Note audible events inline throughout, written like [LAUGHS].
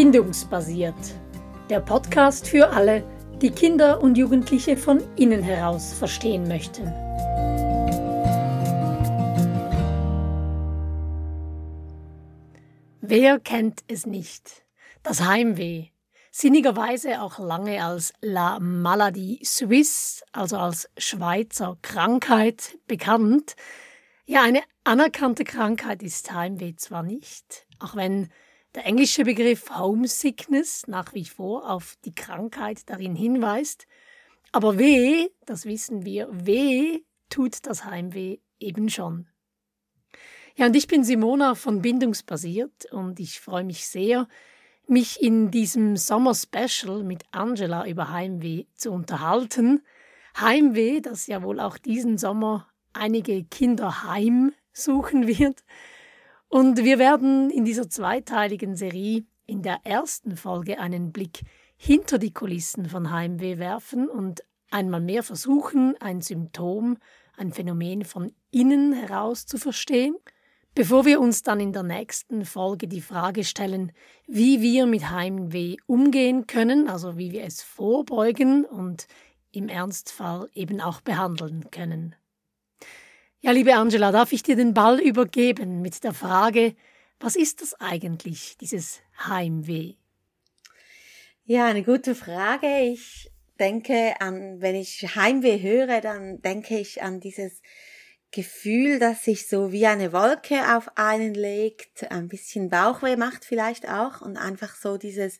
Bindungsbasiert. Der Podcast für alle, die Kinder und Jugendliche von innen heraus verstehen möchten. Wer kennt es nicht? Das Heimweh. Sinnigerweise auch lange als La Maladie Suisse, also als Schweizer Krankheit bekannt. Ja, eine anerkannte Krankheit ist Heimweh zwar nicht, auch wenn der englische Begriff Homesickness nach wie vor auf die Krankheit darin hinweist. Aber weh, das wissen wir, weh tut das Heimweh eben schon. Ja, und ich bin Simona von Bindungsbasiert und ich freue mich sehr, mich in diesem Sommer-Special mit Angela über Heimweh zu unterhalten. Heimweh, das ja wohl auch diesen Sommer einige Kinder heimsuchen wird. Und wir werden in dieser zweiteiligen Serie in der ersten Folge einen Blick hinter die Kulissen von Heimweh werfen und einmal mehr versuchen, ein Symptom, ein Phänomen von innen heraus zu verstehen, bevor wir uns dann in der nächsten Folge die Frage stellen, wie wir mit Heimweh umgehen können, also wie wir es vorbeugen und im Ernstfall eben auch behandeln können. Ja, liebe Angela, darf ich dir den Ball übergeben mit der Frage, was ist das eigentlich, dieses Heimweh? Ja, eine gute Frage. Ich denke an, wenn ich Heimweh höre, dann denke ich an dieses Gefühl, das sich so wie eine Wolke auf einen legt, ein bisschen Bauchweh macht vielleicht auch und einfach so dieses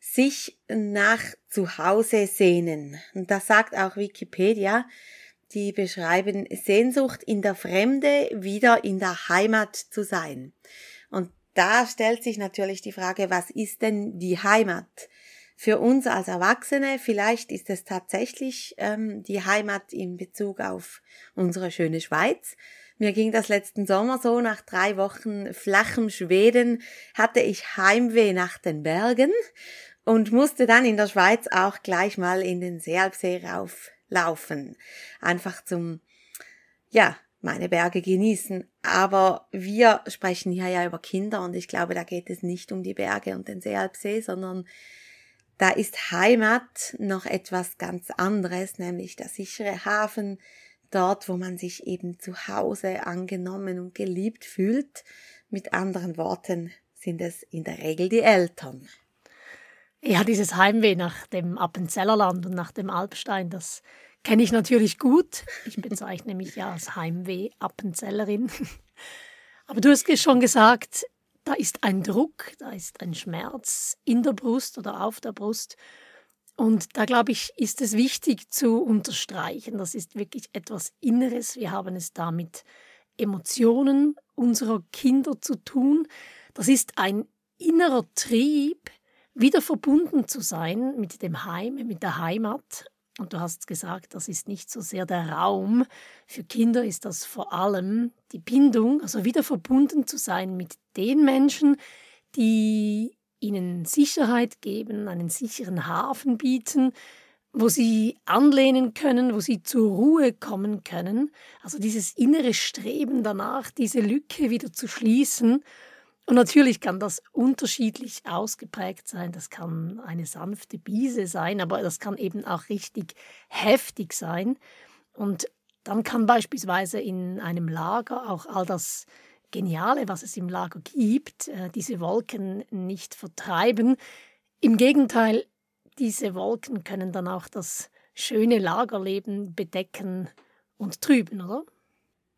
sich nach zu Hause sehnen. Und das sagt auch Wikipedia, die beschreiben Sehnsucht in der Fremde wieder in der Heimat zu sein. Und da stellt sich natürlich die Frage, was ist denn die Heimat? Für uns als Erwachsene, vielleicht ist es tatsächlich ähm, die Heimat in Bezug auf unsere schöne Schweiz. Mir ging das letzten Sommer so, nach drei Wochen flachem Schweden hatte ich Heimweh nach den Bergen und musste dann in der Schweiz auch gleich mal in den Sealpsee rauf laufen. Einfach zum, ja, meine Berge genießen. Aber wir sprechen hier ja über Kinder und ich glaube, da geht es nicht um die Berge und den Seealpsee, sondern da ist Heimat noch etwas ganz anderes, nämlich der sichere Hafen, dort, wo man sich eben zu Hause angenommen und geliebt fühlt. Mit anderen Worten sind es in der Regel die Eltern. Ja, dieses Heimweh nach dem Appenzellerland und nach dem Alpstein, das kenne ich natürlich gut. Ich bezeichne mich ja als Heimweh-Appenzellerin. [LAUGHS] Aber du hast schon gesagt, da ist ein Druck, da ist ein Schmerz in der Brust oder auf der Brust. Und da glaube ich, ist es wichtig zu unterstreichen, das ist wirklich etwas Inneres. Wir haben es da mit Emotionen unserer Kinder zu tun. Das ist ein innerer Trieb, wieder verbunden zu sein mit dem Heim, mit der Heimat. Und du hast gesagt, das ist nicht so sehr der Raum. Für Kinder ist das vor allem die Bindung, also wieder verbunden zu sein mit den Menschen, die ihnen Sicherheit geben, einen sicheren Hafen bieten, wo sie anlehnen können, wo sie zur Ruhe kommen können. Also dieses innere Streben danach, diese Lücke wieder zu schließen und natürlich kann das unterschiedlich ausgeprägt sein. Das kann eine sanfte Biese sein, aber das kann eben auch richtig heftig sein. Und dann kann beispielsweise in einem Lager auch all das Geniale, was es im Lager gibt, äh, diese Wolken nicht vertreiben. Im Gegenteil, diese Wolken können dann auch das schöne Lagerleben bedecken und trüben, oder?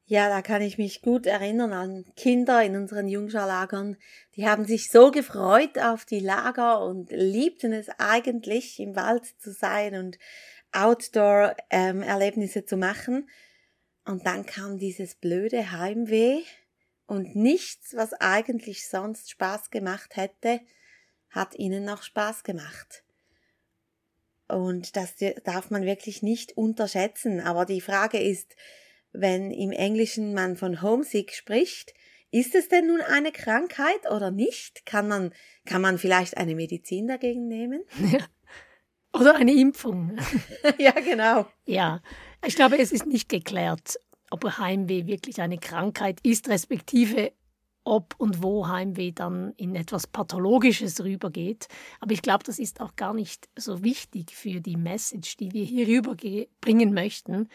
Ja, da kann ich mich gut erinnern an Kinder in unseren Jungscharlagern. Die haben sich so gefreut auf die Lager und liebten es eigentlich, im Wald zu sein und Outdoor-Erlebnisse ähm, zu machen. Und dann kam dieses blöde Heimweh und nichts, was eigentlich sonst Spaß gemacht hätte, hat ihnen noch Spaß gemacht. Und das darf man wirklich nicht unterschätzen. Aber die Frage ist, wenn im Englischen man von Homesick spricht, ist es denn nun eine Krankheit oder nicht? Kann man, kann man vielleicht eine Medizin dagegen nehmen? Ja. [LAUGHS] Oder eine Impfung. [LAUGHS] ja, genau. Ja, ich glaube, es ist nicht geklärt, ob Heimweh wirklich eine Krankheit ist, respektive ob und wo Heimweh dann in etwas Pathologisches rübergeht. Aber ich glaube, das ist auch gar nicht so wichtig für die Message, die wir hier rüberbringen möchten.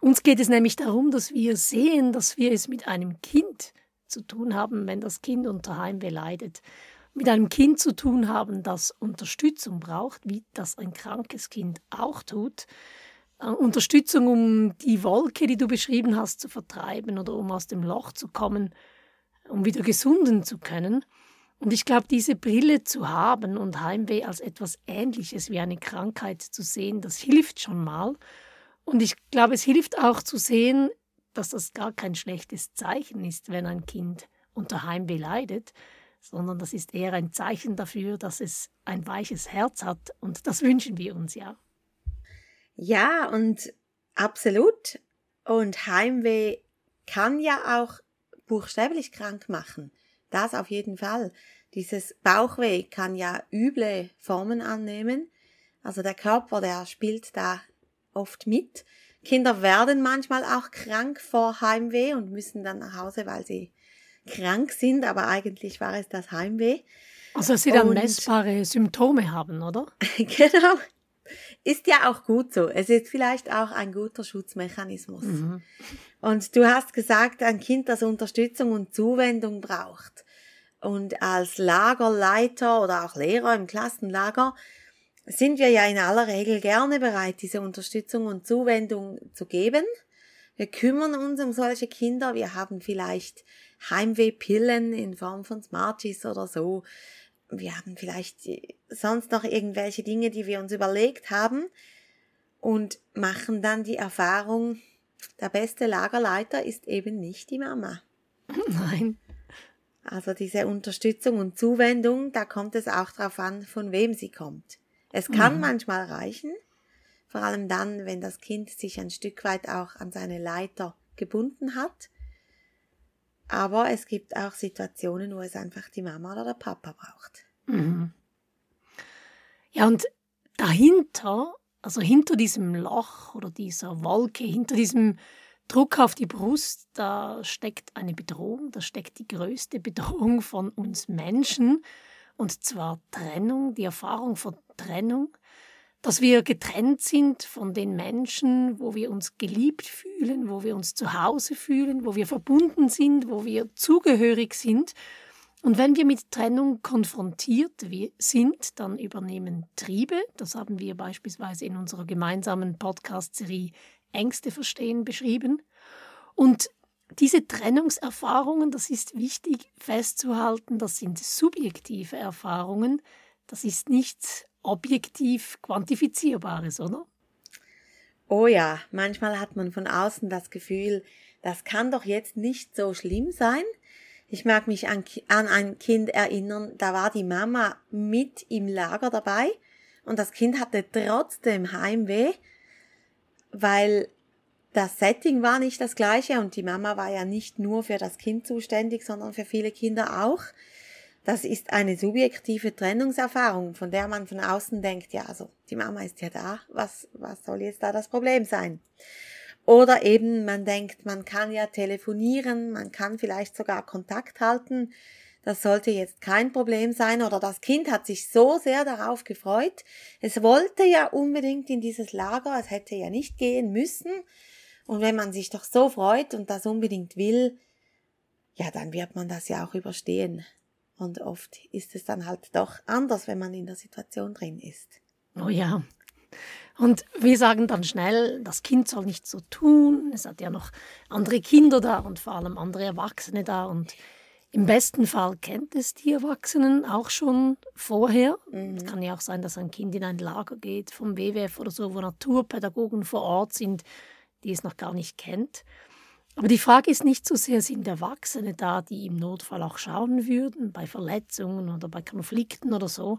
Uns geht es nämlich darum, dass wir sehen, dass wir es mit einem Kind zu tun haben, wenn das Kind unter Heimweh leidet. Mit einem Kind zu tun haben, das Unterstützung braucht, wie das ein krankes Kind auch tut. Äh, Unterstützung, um die Wolke, die du beschrieben hast, zu vertreiben oder um aus dem Loch zu kommen um wieder gesunden zu können. Und ich glaube, diese Brille zu haben und Heimweh als etwas Ähnliches wie eine Krankheit zu sehen, das hilft schon mal. Und ich glaube, es hilft auch zu sehen, dass das gar kein schlechtes Zeichen ist, wenn ein Kind unter Heimweh leidet, sondern das ist eher ein Zeichen dafür, dass es ein weiches Herz hat. Und das wünschen wir uns ja. Ja, und absolut. Und Heimweh kann ja auch buchstäblich krank machen. Das auf jeden Fall. Dieses Bauchweh kann ja üble Formen annehmen. Also der Körper, der spielt da oft mit. Kinder werden manchmal auch krank vor Heimweh und müssen dann nach Hause, weil sie krank sind, aber eigentlich war es das Heimweh. Also sie dann und, messbare Symptome haben, oder? [LAUGHS] genau. Ist ja auch gut so. Es ist vielleicht auch ein guter Schutzmechanismus. Mhm. Und du hast gesagt, ein Kind, das Unterstützung und Zuwendung braucht. Und als Lagerleiter oder auch Lehrer im Klassenlager sind wir ja in aller Regel gerne bereit, diese Unterstützung und Zuwendung zu geben. Wir kümmern uns um solche Kinder. Wir haben vielleicht Heimwehpillen in Form von Smarties oder so wir haben vielleicht sonst noch irgendwelche Dinge, die wir uns überlegt haben und machen dann die Erfahrung, der beste Lagerleiter ist eben nicht die Mama. Nein. Also diese Unterstützung und Zuwendung, da kommt es auch darauf an, von wem sie kommt. Es kann mhm. manchmal reichen, vor allem dann, wenn das Kind sich ein Stück weit auch an seine Leiter gebunden hat. Aber es gibt auch Situationen, wo es einfach die Mama oder der Papa braucht. Mhm. Ja, und dahinter, also hinter diesem Loch oder dieser Wolke, hinter diesem Druck auf die Brust, da steckt eine Bedrohung, da steckt die größte Bedrohung von uns Menschen, und zwar Trennung, die Erfahrung von Trennung dass wir getrennt sind von den Menschen, wo wir uns geliebt fühlen, wo wir uns zu Hause fühlen, wo wir verbunden sind, wo wir zugehörig sind. Und wenn wir mit Trennung konfrontiert sind, dann übernehmen Triebe, das haben wir beispielsweise in unserer gemeinsamen Podcast-Serie Ängste verstehen beschrieben. Und diese Trennungserfahrungen, das ist wichtig festzuhalten, das sind subjektive Erfahrungen, das ist nichts objektiv Quantifizierbares, oder? Oh ja, manchmal hat man von außen das Gefühl, das kann doch jetzt nicht so schlimm sein. Ich mag mich an, an ein Kind erinnern, da war die Mama mit im Lager dabei und das Kind hatte trotzdem Heimweh, weil das Setting war nicht das gleiche und die Mama war ja nicht nur für das Kind zuständig, sondern für viele Kinder auch. Das ist eine subjektive Trennungserfahrung, von der man von außen denkt, ja, also die Mama ist ja da, was, was soll jetzt da das Problem sein? Oder eben man denkt, man kann ja telefonieren, man kann vielleicht sogar Kontakt halten, das sollte jetzt kein Problem sein oder das Kind hat sich so sehr darauf gefreut, es wollte ja unbedingt in dieses Lager, es hätte ja nicht gehen müssen und wenn man sich doch so freut und das unbedingt will, ja, dann wird man das ja auch überstehen. Und oft ist es dann halt doch anders, wenn man in der Situation drin ist. Oh ja. Und wir sagen dann schnell, das Kind soll nicht so tun. Es hat ja noch andere Kinder da und vor allem andere Erwachsene da. Und im besten Fall kennt es die Erwachsenen auch schon vorher. Mhm. Es kann ja auch sein, dass ein Kind in ein Lager geht vom WWF oder so, wo Naturpädagogen vor Ort sind, die es noch gar nicht kennt. Aber die Frage ist nicht so sehr, sind Erwachsene da, die im Notfall auch schauen würden, bei Verletzungen oder bei Konflikten oder so.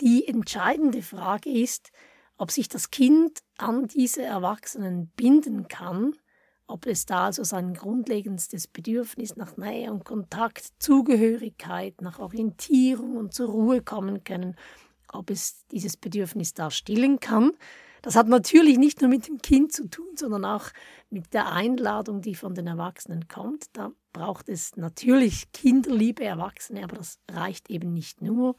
Die entscheidende Frage ist, ob sich das Kind an diese Erwachsenen binden kann, ob es da also sein grundlegendstes Bedürfnis nach Nähe und Kontakt, Zugehörigkeit, nach Orientierung und zur Ruhe kommen können, ob es dieses Bedürfnis da stillen kann das hat natürlich nicht nur mit dem Kind zu tun, sondern auch mit der Einladung, die von den Erwachsenen kommt. Da braucht es natürlich kinderliebe Erwachsene, aber das reicht eben nicht nur.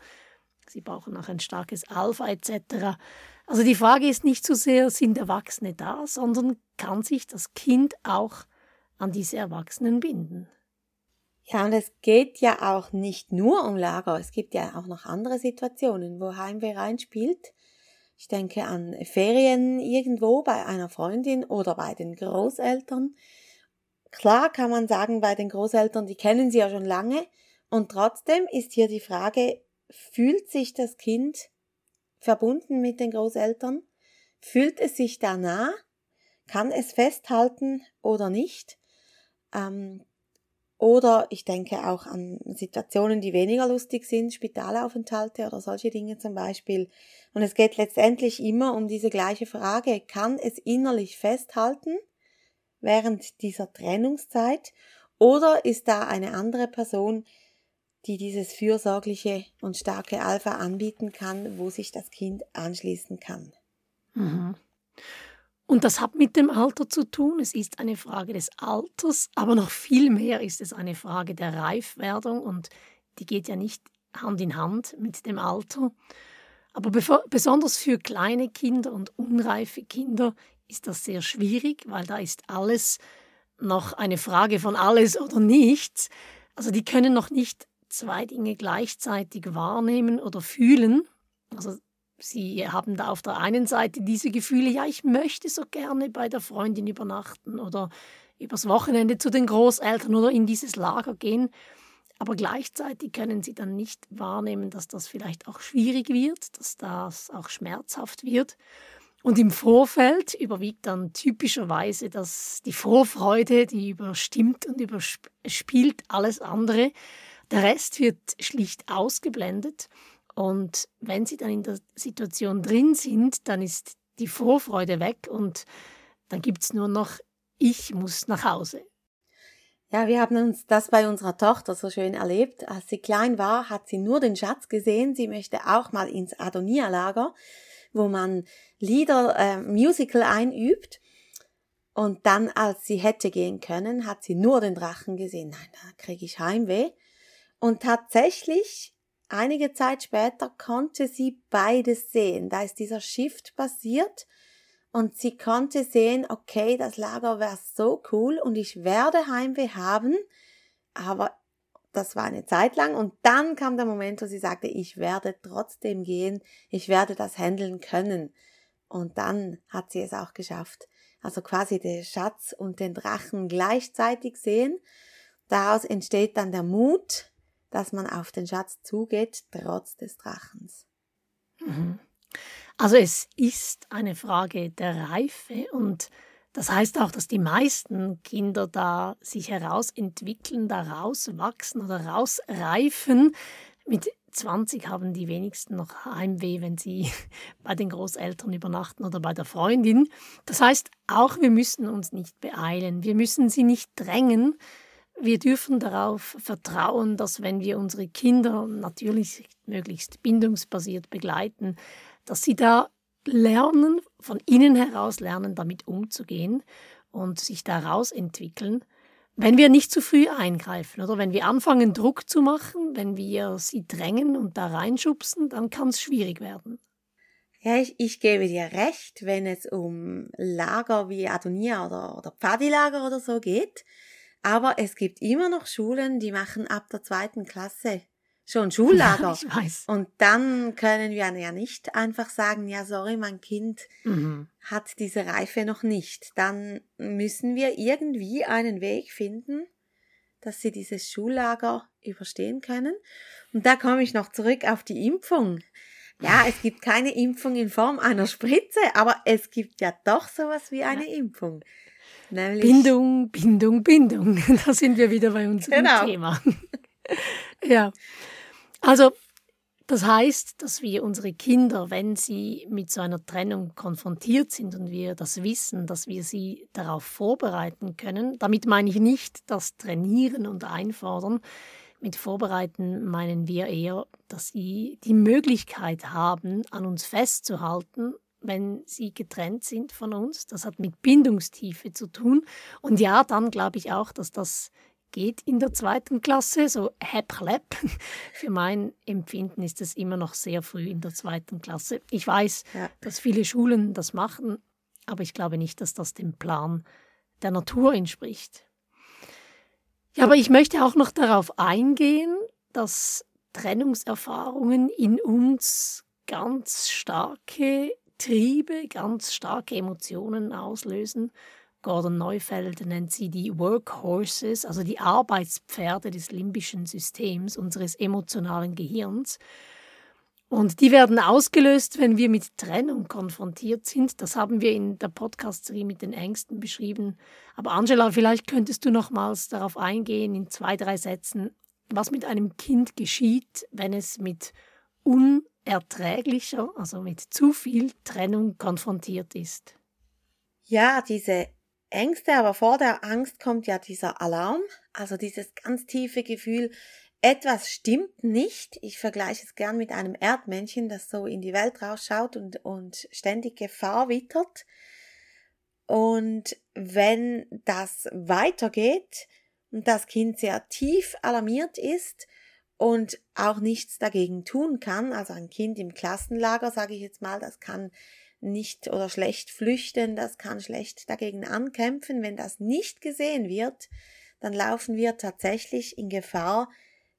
Sie brauchen auch ein starkes Alpha etc. Also die Frage ist nicht so sehr, sind Erwachsene da, sondern kann sich das Kind auch an diese Erwachsenen binden. Ja, und es geht ja auch nicht nur um Lager. Es gibt ja auch noch andere Situationen, wo Heimweh reinspielt. Ich denke an Ferien irgendwo bei einer Freundin oder bei den Großeltern. Klar kann man sagen, bei den Großeltern, die kennen sie ja schon lange. Und trotzdem ist hier die Frage, fühlt sich das Kind verbunden mit den Großeltern? Fühlt es sich da nah? Kann es festhalten oder nicht? Ähm, oder ich denke auch an Situationen, die weniger lustig sind, Spitalaufenthalte oder solche Dinge zum Beispiel. Und es geht letztendlich immer um diese gleiche Frage, kann es innerlich festhalten während dieser Trennungszeit oder ist da eine andere Person, die dieses fürsorgliche und starke Alpha anbieten kann, wo sich das Kind anschließen kann? Mhm. Und das hat mit dem Alter zu tun. Es ist eine Frage des Alters, aber noch viel mehr ist es eine Frage der Reifwerdung und die geht ja nicht Hand in Hand mit dem Alter. Aber besonders für kleine Kinder und unreife Kinder ist das sehr schwierig, weil da ist alles noch eine Frage von alles oder nichts. Also die können noch nicht zwei Dinge gleichzeitig wahrnehmen oder fühlen. Also Sie haben da auf der einen Seite diese Gefühle, ja, ich möchte so gerne bei der Freundin übernachten oder übers Wochenende zu den Großeltern oder in dieses Lager gehen. Aber gleichzeitig können sie dann nicht wahrnehmen, dass das vielleicht auch schwierig wird, dass das auch schmerzhaft wird. Und im Vorfeld überwiegt dann typischerweise dass die Vorfreude, die überstimmt und überspielt alles andere. Der Rest wird schlicht ausgeblendet. Und wenn sie dann in der Situation drin sind, dann ist die Vorfreude weg und dann gibt es nur noch, ich muss nach Hause. Ja, wir haben uns das bei unserer Tochter so schön erlebt. Als sie klein war, hat sie nur den Schatz gesehen. Sie möchte auch mal ins Adonia-Lager, wo man Lieder, äh, Musical einübt. Und dann, als sie hätte gehen können, hat sie nur den Drachen gesehen. Nein, da kriege ich Heimweh. Und tatsächlich Einige Zeit später konnte sie beides sehen. Da ist dieser Shift passiert und sie konnte sehen, okay, das Lager wäre so cool und ich werde Heimweh haben, aber das war eine Zeit lang und dann kam der Moment, wo sie sagte, ich werde trotzdem gehen, ich werde das handeln können. Und dann hat sie es auch geschafft. Also quasi den Schatz und den Drachen gleichzeitig sehen. Daraus entsteht dann der Mut, dass man auf den Schatz zugeht, trotz des Drachens. Mhm. Also es ist eine Frage der Reife und das heißt auch, dass die meisten Kinder da sich herausentwickeln, da rauswachsen oder rausreifen. Mit 20 haben die wenigsten noch Heimweh, wenn sie [LAUGHS] bei den Großeltern übernachten oder bei der Freundin. Das heißt, auch wir müssen uns nicht beeilen, wir müssen sie nicht drängen, wir dürfen darauf vertrauen, dass wenn wir unsere Kinder natürlich möglichst bindungsbasiert begleiten, dass sie da lernen, von innen heraus lernen, damit umzugehen und sich daraus entwickeln, wenn wir nicht zu früh eingreifen oder wenn wir anfangen, Druck zu machen, wenn wir sie drängen und da reinschubsen, dann kann es schwierig werden. Ja, ich, ich gebe dir recht, wenn es um Lager wie Adonia oder, oder Pfadilager oder so geht aber es gibt immer noch Schulen, die machen ab der zweiten Klasse schon Schullager. Ja, ich weiß. Und dann können wir ja nicht einfach sagen, ja, sorry, mein Kind mhm. hat diese Reife noch nicht. Dann müssen wir irgendwie einen Weg finden, dass sie dieses Schullager überstehen können. Und da komme ich noch zurück auf die Impfung. Ja, es gibt keine Impfung in Form einer Spritze, aber es gibt ja doch sowas wie eine ja. Impfung. Nämlich Bindung, Bindung, Bindung. [LAUGHS] Da sind wir wieder bei unserem genau. Thema. [LAUGHS] ja. Also, das heißt, dass wir unsere Kinder, wenn sie mit so einer Trennung konfrontiert sind und wir das wissen, dass wir sie darauf vorbereiten können. Damit meine ich nicht das Trainieren und Einfordern. Mit Vorbereiten meinen wir eher, dass sie die Möglichkeit haben, an uns festzuhalten wenn sie getrennt sind von uns. Das hat mit Bindungstiefe zu tun. Und ja, dann glaube ich auch, dass das geht in der zweiten Klasse, so hep chlep. [LAUGHS] Für mein Empfinden ist es immer noch sehr früh in der zweiten Klasse. Ich weiß, ja. dass viele Schulen das machen, aber ich glaube nicht, dass das dem Plan der Natur entspricht. Ja, aber ich möchte auch noch darauf eingehen, dass Trennungserfahrungen in uns ganz starke Triebe, ganz starke Emotionen auslösen Gordon Neufeld nennt sie die Workhorses, also die Arbeitspferde des limbischen Systems, unseres emotionalen Gehirns. Und die werden ausgelöst, wenn wir mit Trennung konfrontiert sind. Das haben wir in der Podcast-Serie mit den Ängsten beschrieben. Aber Angela, vielleicht könntest du nochmals darauf eingehen, in zwei, drei Sätzen, was mit einem Kind geschieht, wenn es mit unerträglicher, also mit zu viel Trennung konfrontiert ist. Ja, diese Ängste, aber vor der Angst kommt ja dieser Alarm, also dieses ganz tiefe Gefühl, etwas stimmt nicht. Ich vergleiche es gern mit einem Erdmännchen, das so in die Welt rausschaut und, und ständig Gefahr wittert. Und wenn das weitergeht und das Kind sehr tief alarmiert ist und auch nichts dagegen tun kann, also ein Kind im Klassenlager, sage ich jetzt mal, das kann nicht oder schlecht flüchten, das kann schlecht dagegen ankämpfen. Wenn das nicht gesehen wird, dann laufen wir tatsächlich in Gefahr,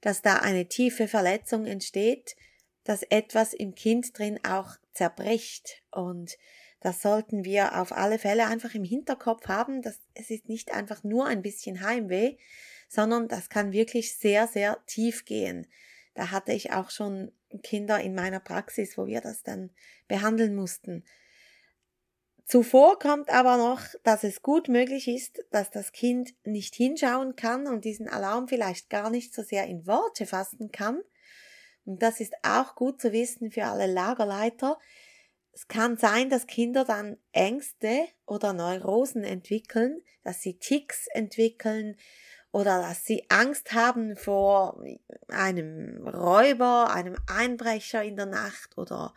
dass da eine tiefe Verletzung entsteht, dass etwas im Kind drin auch zerbricht. Und das sollten wir auf alle Fälle einfach im Hinterkopf haben, dass es ist nicht einfach nur ein bisschen Heimweh, sondern das kann wirklich sehr, sehr tief gehen. Da hatte ich auch schon Kinder in meiner Praxis, wo wir das dann behandeln mussten. Zuvor kommt aber noch, dass es gut möglich ist, dass das Kind nicht hinschauen kann und diesen Alarm vielleicht gar nicht so sehr in Worte fassen kann. Und das ist auch gut zu wissen für alle Lagerleiter. Es kann sein, dass Kinder dann Ängste oder Neurosen entwickeln, dass sie Ticks entwickeln, oder dass sie Angst haben vor einem Räuber, einem Einbrecher in der Nacht oder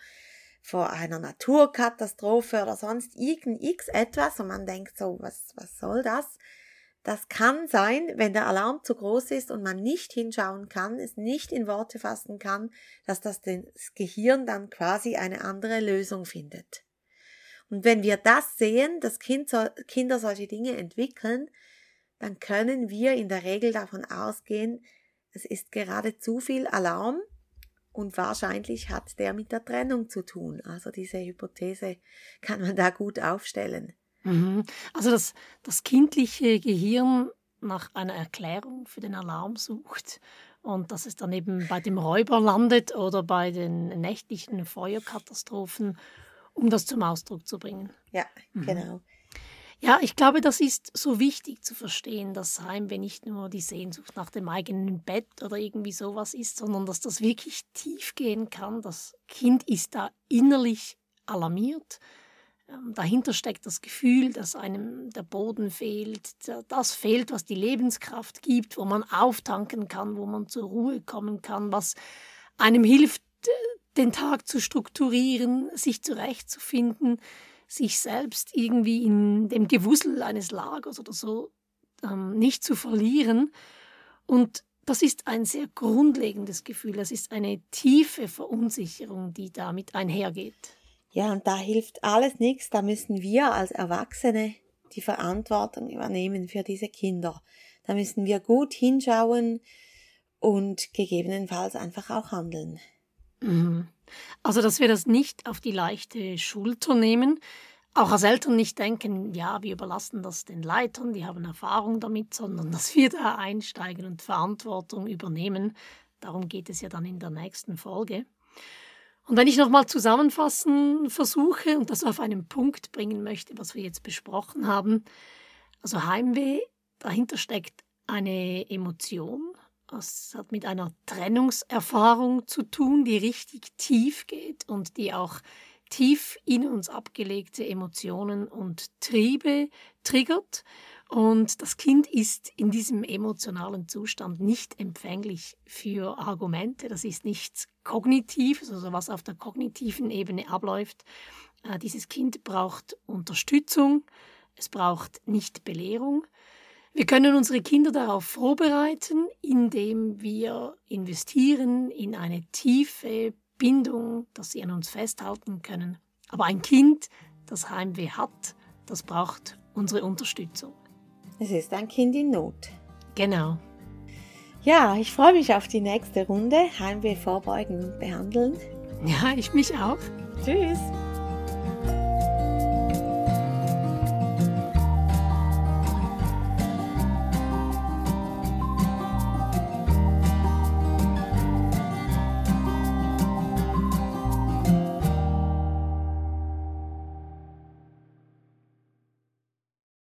vor einer Naturkatastrophe oder sonst irgend x etwas und man denkt so, was, was soll das? Das kann sein, wenn der Alarm zu groß ist und man nicht hinschauen kann, es nicht in Worte fassen kann, dass das, das Gehirn dann quasi eine andere Lösung findet. Und wenn wir das sehen, dass kind, Kinder solche Dinge entwickeln, dann können wir in der Regel davon ausgehen, es ist gerade zu viel Alarm und wahrscheinlich hat der mit der Trennung zu tun. Also diese Hypothese kann man da gut aufstellen. Mhm. Also das, das kindliche Gehirn nach einer Erklärung für den Alarm sucht und dass es dann eben bei dem Räuber landet oder bei den nächtlichen Feuerkatastrophen, um das zum Ausdruck zu bringen. Ja, mhm. genau. Ja, ich glaube, das ist so wichtig zu verstehen, dass Heimweh nicht nur die Sehnsucht nach dem eigenen Bett oder irgendwie sowas ist, sondern dass das wirklich tief gehen kann. Das Kind ist da innerlich alarmiert. Ähm, dahinter steckt das Gefühl, dass einem der Boden fehlt, das fehlt, was die Lebenskraft gibt, wo man auftanken kann, wo man zur Ruhe kommen kann, was einem hilft, den Tag zu strukturieren, sich zurechtzufinden sich selbst irgendwie in dem Gewusel eines Lagers oder so ähm, nicht zu verlieren. Und das ist ein sehr grundlegendes Gefühl. Das ist eine tiefe Verunsicherung, die damit einhergeht. Ja, und da hilft alles nichts. Da müssen wir als Erwachsene die Verantwortung übernehmen für diese Kinder. Da müssen wir gut hinschauen und gegebenenfalls einfach auch handeln. Mhm. Also, dass wir das nicht auf die leichte Schulter nehmen, auch als Eltern nicht denken, ja, wir überlassen das den Leitern, die haben Erfahrung damit, sondern dass wir da einsteigen und Verantwortung übernehmen. Darum geht es ja dann in der nächsten Folge. Und wenn ich nochmal zusammenfassen versuche und das auf einen Punkt bringen möchte, was wir jetzt besprochen haben, also Heimweh, dahinter steckt eine Emotion, es hat mit einer Trennungserfahrung zu tun, die richtig tief geht und die auch tief in uns abgelegte Emotionen und Triebe triggert. Und das Kind ist in diesem emotionalen Zustand nicht empfänglich für Argumente. Das ist nichts Kognitives, also was auf der kognitiven Ebene abläuft. Äh, dieses Kind braucht Unterstützung, es braucht nicht Belehrung. Wir können unsere Kinder darauf vorbereiten, indem wir investieren in eine tiefe Bindung, dass sie an uns festhalten können. Aber ein Kind, das Heimweh hat, das braucht unsere Unterstützung. Es ist ein Kind in Not. Genau. Ja, ich freue mich auf die nächste Runde. Heimweh vorbeugen und behandeln. Ja, ich mich auch. Tschüss.